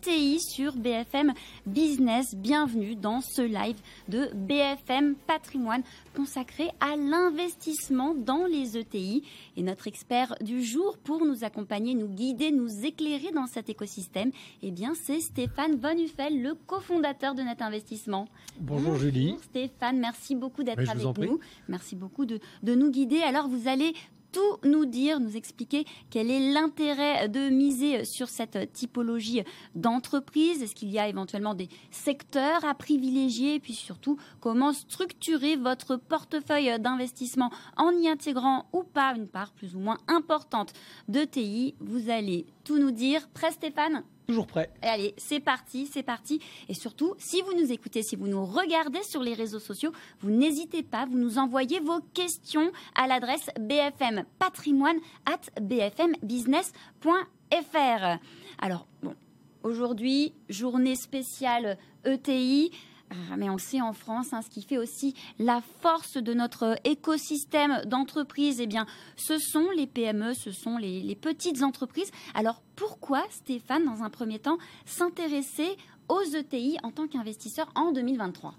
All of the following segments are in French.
ETI sur BFM Business. Bienvenue dans ce live de BFM Patrimoine consacré à l'investissement dans les ETI. Et notre expert du jour pour nous accompagner, nous guider, nous éclairer dans cet écosystème, eh bien, c'est Stéphane Bonufel, le cofondateur de Net Investissement. Bonjour, Julie. Stéphane, merci beaucoup d'être avec nous. Merci beaucoup de, de nous guider. Alors, vous allez tout nous dire, nous expliquer quel est l'intérêt de miser sur cette typologie d'entreprise. Est-ce qu'il y a éventuellement des secteurs à privilégier? Puis surtout comment structurer votre portefeuille d'investissement en y intégrant ou pas une part plus ou moins importante de TI. Vous allez tout nous dire. Prêt Stéphane? Toujours prêt. allez, c'est parti, c'est parti. Et surtout, si vous nous écoutez, si vous nous regardez sur les réseaux sociaux, vous n'hésitez pas, vous nous envoyez vos questions à l'adresse bfm patrimoine at bfmbusiness.fr. Alors, bon, aujourd'hui, journée spéciale ETI. Ah, mais on sait en France, hein, ce qui fait aussi la force de notre écosystème d'entreprise, eh bien, ce sont les PME, ce sont les, les petites entreprises. Alors pourquoi, Stéphane, dans un premier temps, s'intéresser aux ETI en tant qu'investisseur en 2023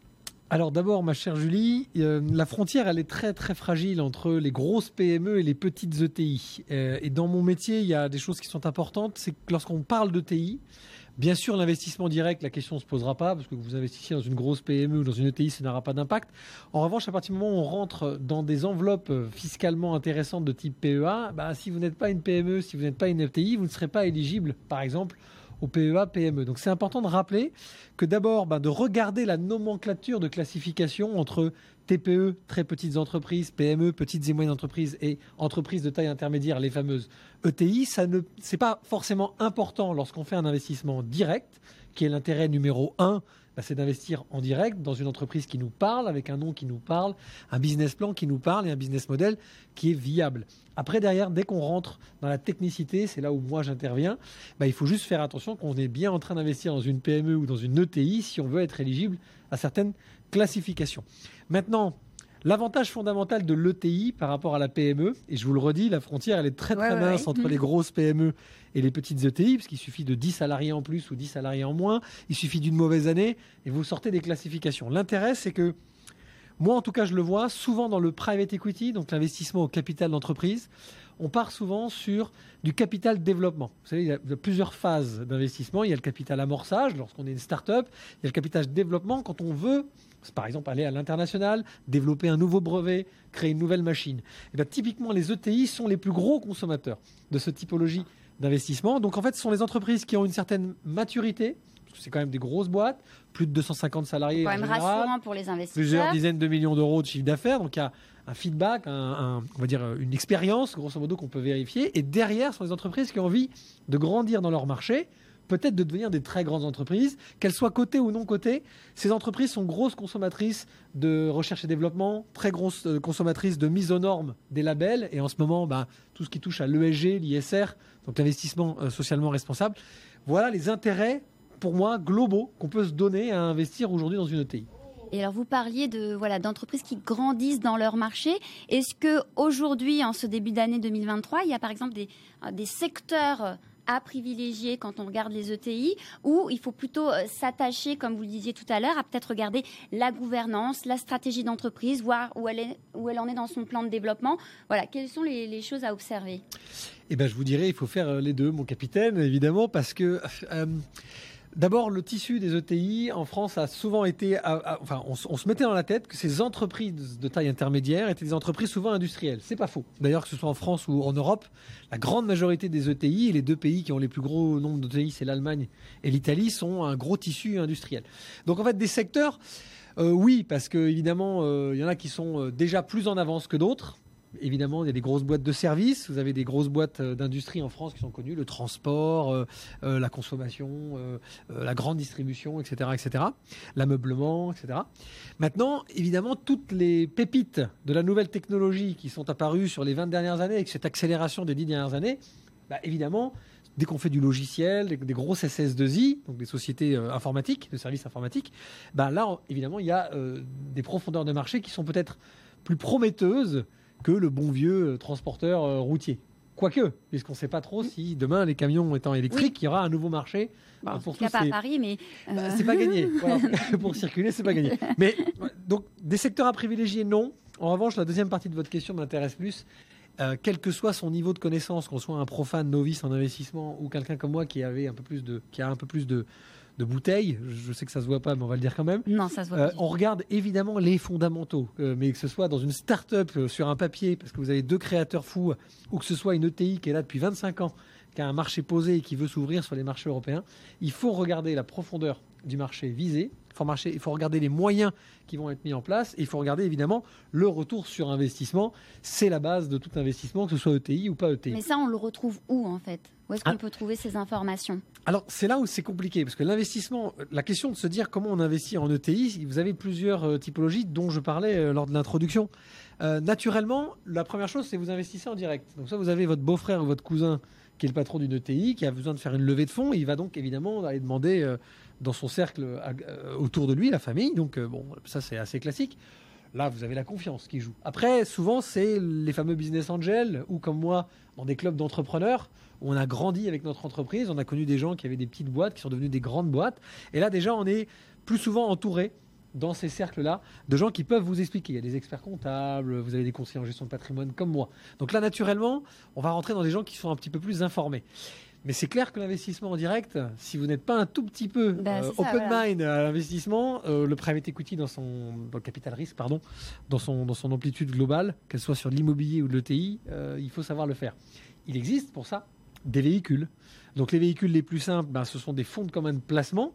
alors d'abord, ma chère Julie, euh, la frontière, elle est très très fragile entre les grosses PME et les petites ETI. Euh, et dans mon métier, il y a des choses qui sont importantes. C'est que lorsqu'on parle d'ETI, Bien sûr, l'investissement direct, la question ne se posera pas, parce que vous investissiez dans une grosse PME ou dans une ETI, ça n'aura pas d'impact. En revanche, à partir du moment où on rentre dans des enveloppes fiscalement intéressantes de type PEA, bah, si vous n'êtes pas une PME, si vous n'êtes pas une ETI, vous ne serez pas éligible, par exemple, au PEA, PME. Donc c'est important de rappeler que d'abord, bah, de regarder la nomenclature de classification entre TPE, très petites entreprises, PME, petites et moyennes entreprises et entreprises de taille intermédiaire, les fameuses ETI, ça ne c'est pas forcément important lorsqu'on fait un investissement direct, qui est l'intérêt numéro un bah, c'est d'investir en direct dans une entreprise qui nous parle, avec un nom qui nous parle, un business plan qui nous parle et un business model qui est viable. Après, derrière, dès qu'on rentre dans la technicité, c'est là où moi j'interviens, bah, il faut juste faire attention qu'on est bien en train d'investir dans une PME ou dans une ETI si on veut être éligible à certaines classifications. Maintenant, L'avantage fondamental de l'ETI par rapport à la PME, et je vous le redis, la frontière elle est très très mince entre les grosses PME et les petites ETI, parce qu'il suffit de 10 salariés en plus ou 10 salariés en moins, il suffit d'une mauvaise année et vous sortez des classifications. L'intérêt c'est que moi en tout cas je le vois souvent dans le private equity, donc l'investissement au capital d'entreprise, on part souvent sur du capital développement. Vous savez, il y a plusieurs phases d'investissement. Il y a le capital amorçage lorsqu'on est une start-up. Il y a le capital développement quand on veut, par exemple, aller à l'international, développer un nouveau brevet, créer une nouvelle machine. Et eh bien, typiquement, les ETI sont les plus gros consommateurs de cette typologie d'investissement. Donc, en fait, ce sont les entreprises qui ont une certaine maturité, c'est quand même des grosses boîtes, plus de 250 salariés. Quand même rassurant pour les investisseurs. Plusieurs dizaines de millions d'euros de chiffre d'affaires. Donc il y a un feedback, on va dire une expérience, grosso modo, qu'on peut vérifier. Et derrière, ce sont des entreprises qui ont envie de grandir dans leur marché, peut-être de devenir des très grandes entreprises, qu'elles soient cotées ou non cotées. Ces entreprises sont grosses consommatrices de recherche et développement, très grosses euh, consommatrices de mise aux normes des labels. Et en ce moment, bah, tout ce qui touche à l'ESG, l'ISR, donc l'investissement euh, socialement responsable. Voilà les intérêts, pour moi, globaux qu'on peut se donner à investir aujourd'hui dans une ETI. Et alors vous parliez de voilà d'entreprises qui grandissent dans leur marché. Est-ce que aujourd'hui, en ce début d'année 2023, il y a par exemple des, euh, des secteurs à privilégier quand on regarde les ETI, ou il faut plutôt euh, s'attacher, comme vous le disiez tout à l'heure, à peut-être regarder la gouvernance, la stratégie d'entreprise, voir où elle, est, où elle en est dans son plan de développement? Voilà, quelles sont les, choses à observer? Eh ben, je vous dirais, il faut faire euh, les deux, mon capitaine, évidemment, parce que D'abord, le tissu des ETI en France a souvent été, enfin, on, se mettait dans la tête que ces entreprises de taille intermédiaire étaient des entreprises souvent industrielles. C'est pas faux. D'ailleurs, que ce soit en France ou en Europe, la grande majorité des ETI, et les deux pays qui ont les plus gros nombres d'ETI, c'est l'Allemagne et l'Italie, sont un gros tissu industriel. Donc en fait, des secteurs, euh, oui, parce que évidemment, euh, il y en a qui sont euh, déjà plus en avance que d'autres évidemment, il y a des grosses boîtes de services. Vous avez des grosses boîtes euh, d'industrie en France qui sont connues, le transport, euh, euh, la consommation, la grande distribution, etc., etc., l'ameublement, etc. Maintenant, évidemment, toutes les pépites de la nouvelle technologie qui sont apparues sur les 20 dernières années, avec cette accélération des 10 dernières années, bah, évidemment, dès qu'on fait du logiciel, des, grosses SS2I, donc des sociétés informatiques, de services informatiques, bah, là, évidemment, il y a des profondeurs de marché qui sont peut-être plus prometteuses que le bon vieux euh, transporteur euh, routier Quoique, puisqu'on ne sait pas trop si demain les camions étant électriques, il y aura un nouveau marché. Bon, pour tout cas, pas à Paris, mais bah, c'est pas gagné. pour circuler, c'est pas gagné. Mais donc des secteurs à privilégier, non. En revanche, la deuxième partie de votre question m'intéresse plus. Euh, quel que soit son niveau de connaissance, qu'on soit un profane novice en investissement ou quelqu'un comme moi qui avait un peu plus de, qui a un peu plus de, de bouteilles, je sais que ça se voit pas, mais on va le dire quand même. Non, ça se voit. Euh, on regarde évidemment les fondamentaux, euh, mais que ce soit dans une start-up sur un papier, parce que vous avez deux créateurs fous, ou que ce soit une ETI qui est là depuis 25 ans, qui a un marché posé et qui veut s'ouvrir sur les marchés européens, il faut regarder la profondeur du marché visé, il faut regarder les moyens qui vont être mis en place et il faut regarder évidemment le retour sur investissement. C'est la base de tout investissement, que ce soit ETI ou pas ETI. Mais ça, on le retrouve où en fait? Où est-ce qu'on ah. peut trouver ces informations? Alors, c'est là où c'est compliqué parce que l'investissement, la question de se dire comment on investit en ETI, vous avez plusieurs euh, typologies dont je parlais euh, lors de l'introduction. Euh, naturellement, la première chose, c'est vous investissez en direct. Donc, ça, vous avez votre beau-frère ou votre cousin qui est le patron d'une ETI, qui a besoin de faire une levée de fonds, il va donc évidemment aller demander dans son cercle euh, autour de lui, la famille. Donc, euh, bon, ça, c'est assez classique. Là, vous avez la confiance qui joue. Après, souvent, c'est les fameux business angels ou comme moi, dans des clubs d'entrepreneurs, où on a grandi avec notre entreprise. On a connu des gens qui avaient des petites boîtes, qui sont devenus des grandes boîtes. Et là, déjà, on est plus souvent entouré dans ces cercles-là de gens qui peuvent vous expliquer. Il y a des experts comptables, vous avez des conseillers en gestion de patrimoine comme moi. Donc là, naturellement, on va rentrer dans des gens qui sont un petit peu plus informés. Mais c'est clair que l'investissement en direct, si vous n'êtes pas un tout petit peu bah, euh, open mind à l'investissement, euh, le private equity dans son dans le capital risque, pardon, dans son dans son amplitude globale, qu'elle soit sur l'immobilier ou l'ETI, euh, il faut savoir le faire. Il existe pour ça des véhicules. Donc les véhicules les plus simples, ben, ce sont des fonds de commun de placement.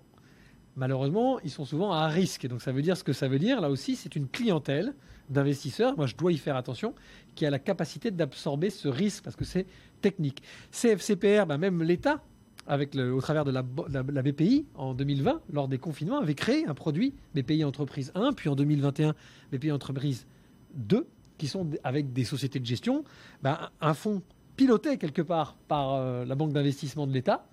Malheureusement, ils sont souvent à risque. Donc ça veut dire ce que ça veut dire. Là aussi, c'est une clientèle d'investisseurs. Moi, je dois y faire attention, qui a la capacité d'absorber ce risque parce que c'est technique. CFCPR, bah, même l'État, au travers de la, BPI en 2020, lors des confinements, avait créé un produit BPI Entreprise 1, puis en 2021 BPI Entreprise 2, qui sont avec des sociétés de gestion, bah, un fonds piloté quelque part par euh, la banque d'investissement de l'État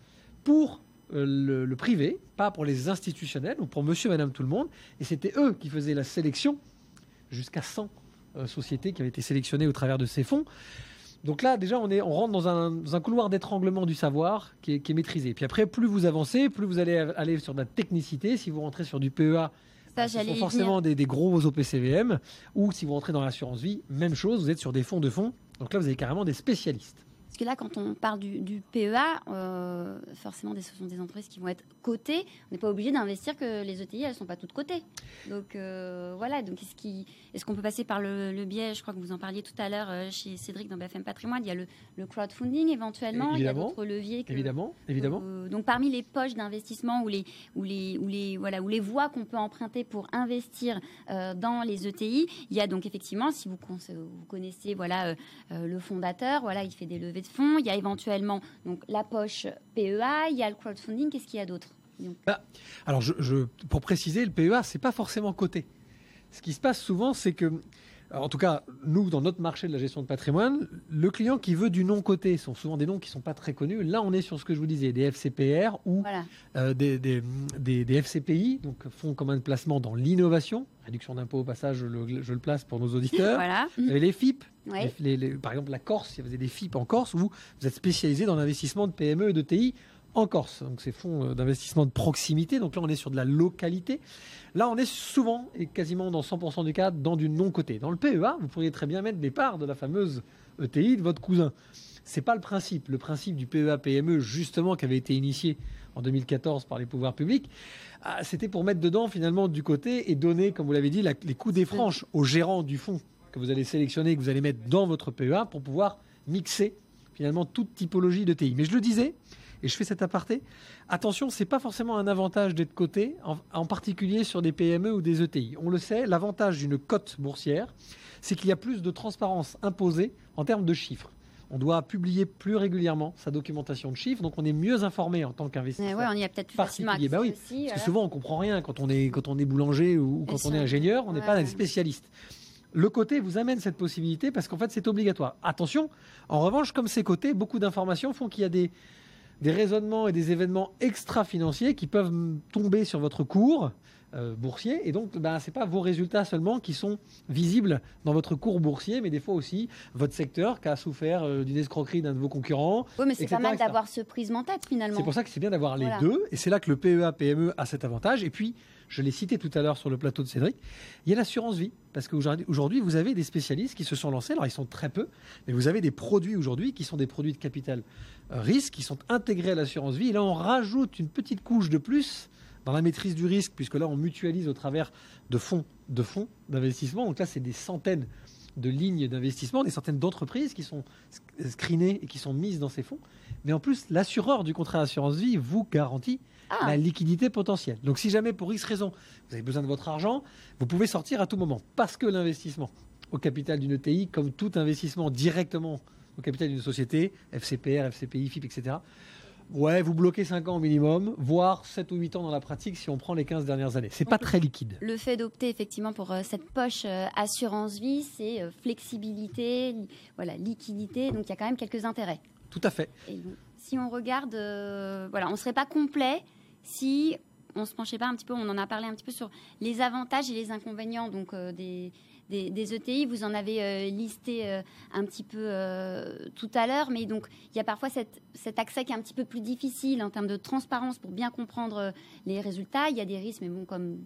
pour euh, le, privé, pas pour les institutionnels ou pour monsieur, madame, tout le monde. Et c'était eux qui faisaient la sélection, jusqu'à 100 euh, sociétés qui avaient été sélectionnées au travers de ces fonds. Donc là, déjà, on, est, on rentre dans un, couloir d'étranglement du savoir qui est, maîtrisé. Puis après, plus vous avancez, plus vous allez aller sur de la technicité. Si vous rentrez sur du PEA, ça, ce sont forcément des, des, gros OPCVM. Ou si vous rentrez dans l'assurance vie, même chose, vous êtes sur des fonds de fonds. Donc là, vous avez carrément des spécialistes. Parce que là, quand on parle du, PEA, euh, forcément, ce sont des entreprises qui vont être cotées. On n'est pas obligé d'investir que les ETI, elles ne sont pas toutes cotées. Donc euh, voilà, donc est-ce qu'on est qu'on peut passer par le, biais, je crois que vous en parliez tout à l'heure euh, chez Cédric dans BFM Patrimoine, il y a le, crowdfunding éventuellement, il y a d'autres leviers. évidemment, évidemment. donc parmi les poches d'investissement ou les, ou, les, ou, les, voilà, ou les voies qu'on peut emprunter pour investir dans les ETI, il y a donc effectivement, si vous, vous connaissez voilà, le fondateur, voilà, il fait des levées il y a éventuellement donc la poche PEA, il y a le crowdfunding, qu'est-ce qu'il y a d'autre bah, Alors, pour préciser, le PEA, c'est pas forcément coté. Ce qui se passe souvent, c'est que en tout cas, nous, dans notre marché de la gestion de patrimoine, le client qui veut du non coté sont souvent des noms qui ne sont pas très connus. Là, on est sur ce que je vous disais, des FCPR ou euh, des, des, FCPI, donc fonds communs de placement dans l'innovation. Réduction d'impôt au passage, je le, place pour nos auditeurs. voilà. les FIP, par exemple la Corse, si vous avez des FIP en Corse, où vous êtes spécialisé dans l'investissement de PME et de TI en Corse. Donc ces fonds euh, d'investissement de proximité. Donc là, on est sur de la localité. Là, on est souvent et quasiment dans 100% des cas dans du non-coté. Dans le PEA, vous pourriez très bien mettre des parts de la fameuse ETI de votre cousin. C'est pas le principe. Le principe du PEA PME, justement, qui avait été initié en 2014 par les pouvoirs publics, ah, c'était pour mettre dedans finalement du côté et donner, comme vous l'avez dit, les coups des franches au gérant du fonds que vous allez sélectionner, que vous allez mettre dans votre PEA pour pouvoir mixer finalement toute typologie de TI. Mais je le disais, et je fais cet aparté. Attention, c'est pas forcément un avantage d'être coté, en, particulier sur des PME ou des ETI. On le sait, l'avantage d'une cote boursière, c'est qu'il y a plus de transparence imposée en termes de chiffres. On doit publier plus régulièrement sa documentation de chiffres, donc on est mieux informé en tant qu'investisseur. Eh ouais, on y a peut-être plus facilement bah oui, parce que souvent on comprend rien quand on est quand on est boulanger ou, quand on est ingénieur, on n'est pas un spécialiste. Le côté vous amène cette possibilité parce qu'en fait c'est obligatoire. Attention, en revanche, comme c'est coté, beaucoup d'informations font qu'il y a des des raisonnements et des événements extra-financiers qui peuvent tomber sur votre cours euh, boursier. Et donc, ben, ce n'est pas vos résultats seulement qui sont visibles dans votre cours boursier, mais des fois aussi votre secteur qui a souffert euh, d'une escroquerie d'un de vos concurrents. Oui, mais c'est pas mal d'avoir ce prisme en tête finalement. C'est pour ça que c'est bien d'avoir les deux. Et c'est là que le PEA, PME a cet avantage. Et puis, je l'ai cité tout à l'heure sur le plateau de Cédric, il y a l'assurance vie. Parce qu'aujourd'hui, vous avez des spécialistes qui se sont lancés. Alors, ils sont très peu, mais vous avez des produits aujourd'hui qui sont des produits de capital euh, risque qui sont intégrés à l'assurance vie. Et là, on rajoute une petite couche de plus dans la maîtrise du risque, puisque là, on mutualise au travers de fonds de fonds d'investissement. Donc là, c'est des centaines de lignes d'investissement, des centaines d'entreprises qui sont screenées et qui sont mises dans ces fonds. Mais en plus, l'assureur du contrat d'assurance vie vous garantit ah. la liquidité potentielle. Donc si jamais pour X raison, vous avez besoin de votre argent, vous pouvez sortir à tout moment. Parce que l'investissement au capital d'une ETI, comme tout investissement directement au capital d'une société, FCPR, FCPI, FIP, etc., Ouais, vous bloquez 5 ans au minimum, voire 7 ou 8 ans dans la pratique si on prend les 15 dernières années. C'est pas très liquide. Le fait d'opter effectivement pour euh, cette poche euh, assurance vie, c'est euh, flexibilité, voilà, liquidité, donc il y a quand même quelques intérêts. Tout à fait. si on regarde, voilà, on serait pas complet si on se penchait pas un petit peu, on en a parlé un petit peu sur les avantages et les inconvénients donc des des, ETI. Vous en avez euh, listé euh, un petit peu euh, tout à l'heure, mais donc il y a parfois cet accès qui est un petit peu plus difficile en termes de transparence pour bien comprendre les résultats. Il y a des risques, mais bon, comme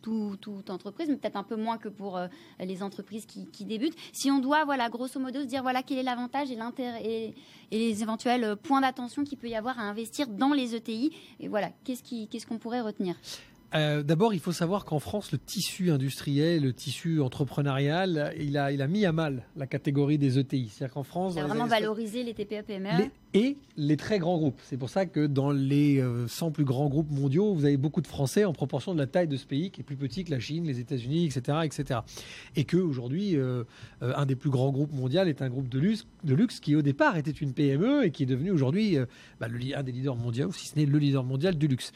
toute entreprise, mais peut-être un peu moins que pour les entreprises qui, débutent. Si on doit, voilà, grosso modo, se dire voilà quel est l'avantage et l'intérêt et, les éventuels points d'attention qu'il peut y avoir à investir dans les ETI, et voilà, qu'est-ce qu'on pourrait retenir? Euh, d'abord, il faut savoir qu'en France, le tissu industriel, le tissu entrepreneurial, il a, il a mis à mal la catégorie des ETI. C'est-à-dire qu'en France, il a vraiment valorisé les TPE PME et les très grands groupes. C'est pour ça que dans les 100 euh, plus grands groupes mondiaux, vous avez beaucoup de Français en proportion de la taille de ce pays qui est plus petit que la Chine, les États-Unis, etc., etc. Et que aujourd'hui, euh, un des plus grands groupes mondiaux est un groupe de luxe, de luxe qui au départ était une PME et qui est devenu aujourd'hui bah, un des leaders mondiaux, si ce n'est le leader mondial du luxe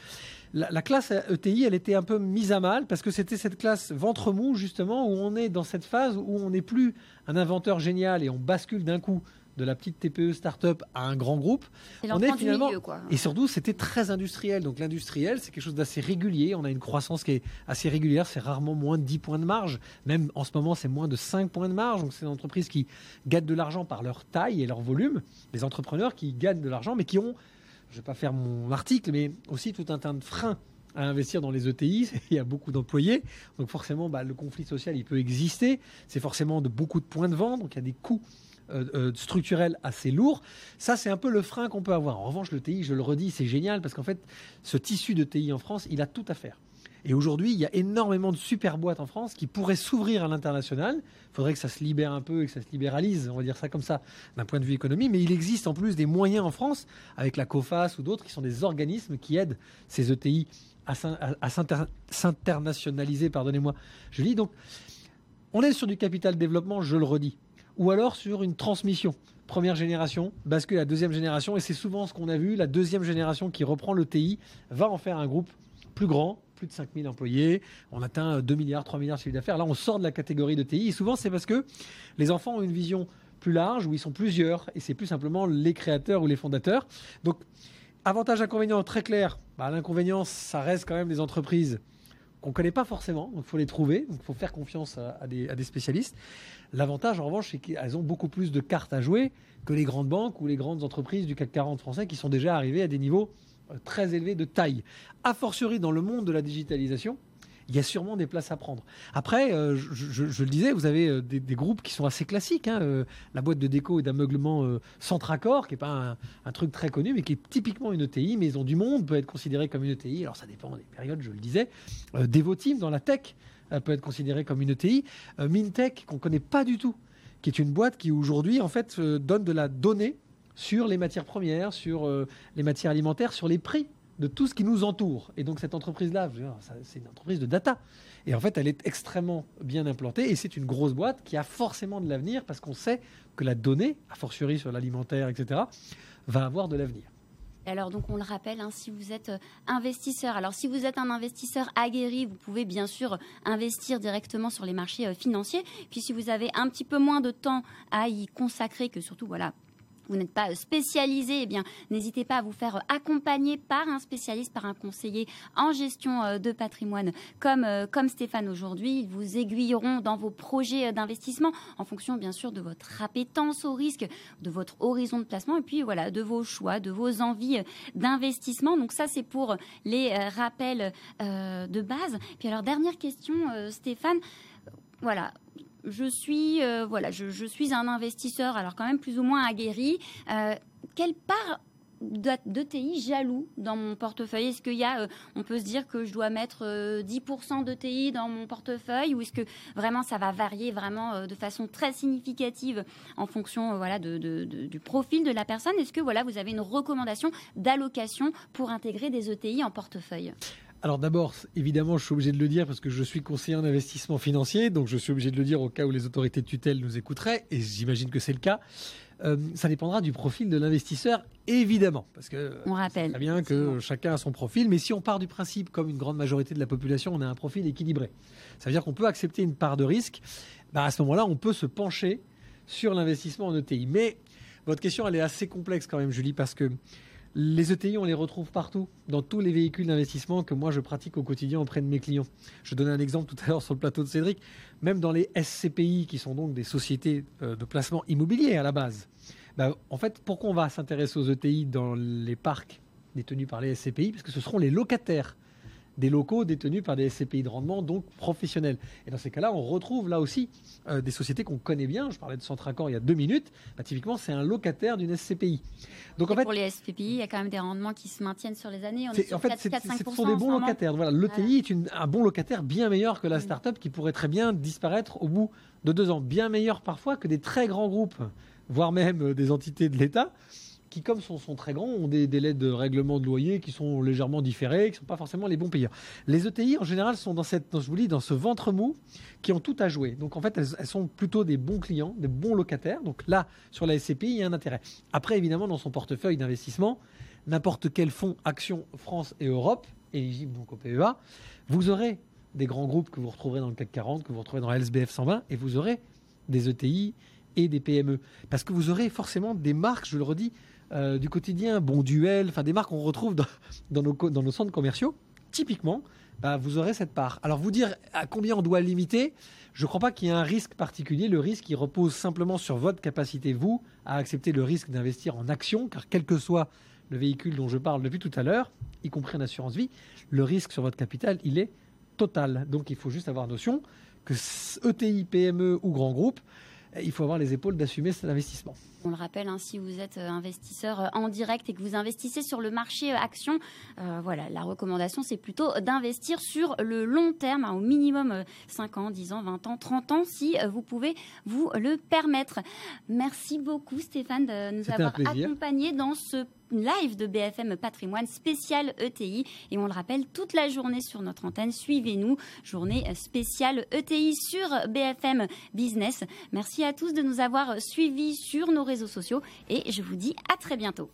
la, classe ETI, elle était un peu mise à mal parce que c'était cette classe ventre mou, justement, où on est dans cette phase où on n'est plus un inventeur génial et on bascule d'un coup de la petite TPE start-up à un grand groupe. on est finalement et surtout c'était très industriel. Donc l'industriel c'est quelque chose d'assez régulier. On a une croissance qui est assez régulière. C'est rarement moins de 10 points de marge. Même en ce moment c'est moins de 5 points de marge. Donc c'est des entreprises qui gagnent de l'argent par leur taille et leur volume. Des entrepreneurs qui gagnent de l'argent mais qui ont je ne vais pas faire mon article, mais aussi tout un tas de freins à investir dans les ETI. Il y a beaucoup d'employés, donc forcément, bah, le conflit social, il peut exister. C'est forcément de beaucoup de points de vente, donc il y a des coûts euh, euh, structurels assez lourds. Ça, c'est un peu le frein qu'on peut avoir. En revanche, le TI, je le redis, c'est génial parce qu'en fait, ce tissu de TI en France, il a tout à faire. Et aujourd'hui, il y a énormément de super boîtes en France qui pourraient s'ouvrir à l'international. Il faudrait que ça se libère un peu et que ça se libéralise, on va dire ça comme ça, d'un point de vue économie. Mais il existe en plus des moyens en France, avec la COFAS ou d'autres, qui sont des organismes qui aident ces ETI à s'internationaliser, pardonnez-moi, je lis. Donc, on est sur du capital développement, je le redis, ou alors sur une transmission. Première génération, bascule à la deuxième génération, et c'est souvent ce qu'on a vu, la deuxième génération qui reprend le TI va en faire un groupe plus grand, plus de 5000 employés, on atteint 2 milliards, 3 milliards de chiffre d'affaires. Là, on sort de la catégorie de TI. Et souvent, c'est parce que les enfants ont une vision plus large, où ils sont plusieurs, et c'est plus simplement les créateurs ou les fondateurs. Donc, avantage, inconvénient, très clair. Bah, L'inconvénient, ça reste quand même des entreprises qu'on ne connaît pas forcément, donc il faut les trouver, il faut faire confiance à des, spécialistes. L'avantage, en revanche, c'est qu'elles ont beaucoup plus de cartes à jouer que les grandes banques ou les grandes entreprises du CAC 40 français qui sont déjà arrivées à des niveaux très élevé de taille. A fortiori, dans le monde de la digitalisation, il y a sûrement des places à prendre. Après, euh, je, le disais, vous avez euh, des, groupes qui sont assez classiques. Hein, euh, la boîte de déco et d'ameuglement Centracor, qui n'est pas un, truc très connu, mais qui est typiquement une ETI. Maison du Monde peut être considérée comme une ETI. Alors, ça dépend des périodes, je le disais. Devoteam, dans la tech, peut être considérée comme une ETI. Mintech, qu'on ne connaît pas du tout, qui est une boîte qui aujourd'hui, en fait, donne de la donnée sur les matières premières, sur euh, les matières alimentaires, sur les prix de tout ce qui nous entoure. Et donc cette entreprise-là, c'est une entreprise de data. Et en fait, elle est extrêmement bien implantée et c'est une grosse boîte qui a forcément de l'avenir parce qu'on sait que la donnée, a fortiori sur l'alimentaire, etc., va avoir de l'avenir. Alors donc on le rappelle, hein, si vous êtes euh, investisseur, alors si vous êtes un investisseur aguerri, vous pouvez bien sûr investir directement sur les marchés euh, financiers. Puis si vous avez un petit peu moins de temps à y consacrer, que surtout voilà vous n'êtes pas spécialisé, eh bien, n'hésitez pas à vous faire accompagner par un spécialiste, par un conseiller en gestion euh, de patrimoine, comme, euh, comme Stéphane aujourd'hui. Ils vous aiguilleront dans vos projets d'investissement en fonction, bien sûr, de votre appétence au risque, de votre horizon de placement et puis voilà, de vos choix, de vos envies d'investissement. Donc ça, c'est pour les euh, rappels de base. Puis alors, dernière question, Stéphane. Voilà, je suis, euh, voilà, je, suis un investisseur, alors quand même plus ou moins aguerri. Euh, quelle part d'ETI jaloux dans mon portefeuille? Est-ce qu'il y a, euh, on peut se dire que je dois mettre 10% d'ETI dans mon portefeuille ou est-ce que vraiment ça va varier vraiment de façon très significative en fonction voilà, du profil de la personne? Est-ce que voilà, vous avez une recommandation d'allocation pour intégrer des ETI en portefeuille? Alors d'abord, évidemment, je suis obligé de le dire parce que je suis conseiller en investissement financier, donc je suis obligé de le dire au cas où les autorités de tutelle nous écouteraient, et j'imagine que c'est le cas. Euh, ça dépendra du profil de l'investisseur, évidemment, parce que on rappelle très bien que chacun a son profil, mais si on part du principe, comme une grande majorité de la population, on a un profil équilibré, ça veut dire qu'on peut accepter une part de risque. Bah, à ce moment-là, on peut se pencher sur l'investissement en ETI. Mais votre question, elle est assez complexe quand même, Julie, parce que les ETI, on les retrouve partout, dans tous les véhicules d'investissement que moi je pratique au quotidien auprès de mes clients. Je donnais un exemple tout à l'heure sur le plateau de Cédric, même dans les SCPI, qui sont donc des sociétés euh, de placement immobilier à la base. Bah, en fait, pourquoi on va s'intéresser aux ETI dans les parcs détenus par les SCPI Parce que ce seront les locataires des locaux détenus par des SCPI de rendement, donc professionnels. Et dans ces cas-là, on retrouve là aussi euh, des sociétés qu'on connaît bien. Je parlais de Centracor il y a deux minutes. Bah, typiquement, c'est un locataire d'une SCPI. Donc, en fait, pour les SCPI, il y a quand même des rendements qui se maintiennent sur les années. On est, en fait, 4, 4, ce sont des bons locataires. Voilà, l'ETI est un bon locataire bien meilleur que la start-up qui pourrait très bien disparaître au bout de deux ans. Bien meilleur parfois que des très grands groupes, voire même euh, des entités de l'État qui, comme sont, très grands, ont des délais de règlement de loyer qui sont légèrement différés, qui ne sont pas forcément les bons payeurs. Les ETI, en général, sont dans, cette, dis, dans ce ventre mou qui ont tout à jouer. Donc, en fait, elles, sont plutôt des bons clients, des bons locataires. Donc là, sur la SCPI, il y a un intérêt. Après, évidemment, dans son portefeuille d'investissement, n'importe quel fonds Action France et Europe, éligible donc au PEA, vous aurez des grands groupes que vous retrouverez dans le CAC 40, que vous retrouverez dans LSBF 120, et vous aurez des ETI et des PME. Parce que vous aurez forcément des marques, je le redis, euh, du quotidien, Bon Duel, enfin des marques qu'on retrouve dans, nos, centres commerciaux, typiquement, bah, vous aurez cette part. Alors vous dire à combien on doit limiter, je ne crois pas qu'il y ait un risque particulier. Le risque, il repose simplement sur votre capacité, vous, à accepter le risque d'investir en action, car quel que soit le véhicule dont je parle depuis tout à l'heure, y compris en assurance vie, le risque sur votre capital, il est total. Donc il faut juste avoir notion que ETI, PME ou grand groupe, il faut avoir les épaules d'assumer cet investissement. On le rappelle, hein, si vous êtes euh, investisseur euh, en direct et que vous investissez sur le marché euh, action, voilà, la recommandation, c'est plutôt d'investir sur le long terme, hein, au minimum 5 ans, 10 ans, 20 ans, 30 ans, si vous pouvez vous le permettre. Merci beaucoup, Stéphane, de nous avoir accompagnés dans ce live de BFM Patrimoine spécial ETI. Et on le rappelle, toute la journée sur notre antenne, suivez-nous. Journée spéciale ETI sur BFM Business. Merci à tous de nous avoir suivis sur nos réseaux sociaux et je vous dis à très bientôt.